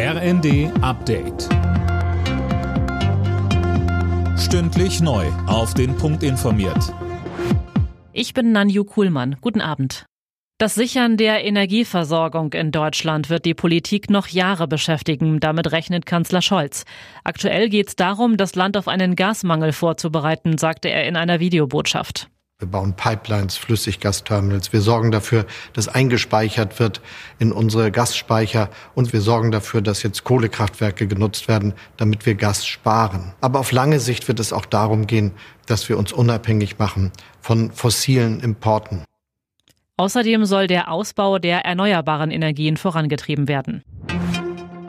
RND Update. Stündlich neu. Auf den Punkt informiert. Ich bin Nanju Kuhlmann. Guten Abend. Das Sichern der Energieversorgung in Deutschland wird die Politik noch Jahre beschäftigen. Damit rechnet Kanzler Scholz. Aktuell geht es darum, das Land auf einen Gasmangel vorzubereiten, sagte er in einer Videobotschaft. Wir bauen Pipelines, Flüssiggasterminals. Wir sorgen dafür, dass eingespeichert wird in unsere Gasspeicher. Und wir sorgen dafür, dass jetzt Kohlekraftwerke genutzt werden, damit wir Gas sparen. Aber auf lange Sicht wird es auch darum gehen, dass wir uns unabhängig machen von fossilen Importen. Außerdem soll der Ausbau der erneuerbaren Energien vorangetrieben werden.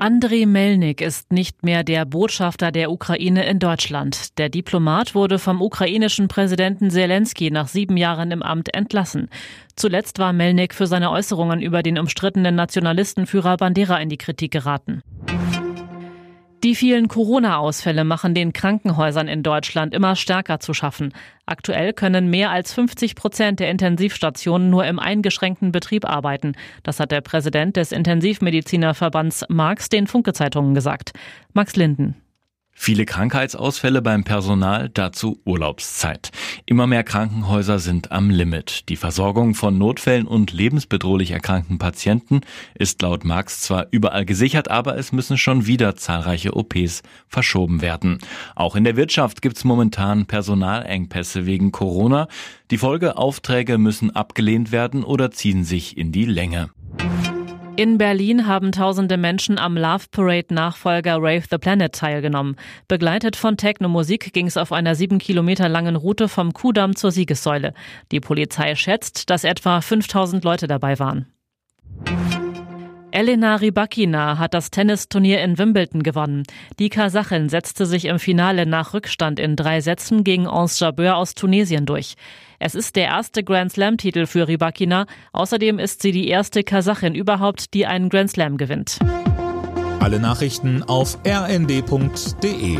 Andrei Melnik ist nicht mehr der Botschafter der Ukraine in Deutschland. Der Diplomat wurde vom ukrainischen Präsidenten Zelensky nach sieben Jahren im Amt entlassen. Zuletzt war Melnik für seine Äußerungen über den umstrittenen Nationalistenführer Bandera in die Kritik geraten. Die vielen Corona-Ausfälle machen den Krankenhäusern in Deutschland immer stärker zu schaffen. Aktuell können mehr als 50 Prozent der Intensivstationen nur im eingeschränkten Betrieb arbeiten. Das hat der Präsident des Intensivmedizinerverbands Marx den Funke-Zeitungen gesagt. Max Linden. Viele Krankheitsausfälle beim Personal, dazu Urlaubszeit. Immer mehr Krankenhäuser sind am Limit. Die Versorgung von Notfällen und lebensbedrohlich erkrankten Patienten ist laut Marx zwar überall gesichert, aber es müssen schon wieder zahlreiche OPs verschoben werden. Auch in der Wirtschaft gibt es momentan Personalengpässe wegen Corona. Die Folgeaufträge müssen abgelehnt werden oder ziehen sich in die Länge. In Berlin haben tausende Menschen am Love Parade Nachfolger Rave the Planet teilgenommen. Begleitet von Techno-Musik ging es auf einer sieben Kilometer langen Route vom Kudamm zur Siegessäule. Die Polizei schätzt, dass etwa 5000 Leute dabei waren. Elena Rybakina hat das Tennisturnier in Wimbledon gewonnen. Die Kasachin setzte sich im Finale nach Rückstand in drei Sätzen gegen Ons Jabeur aus Tunesien durch. Es ist der erste Grand Slam-Titel für Rybakina. Außerdem ist sie die erste Kasachin überhaupt, die einen Grand Slam gewinnt. Alle Nachrichten auf rnd.de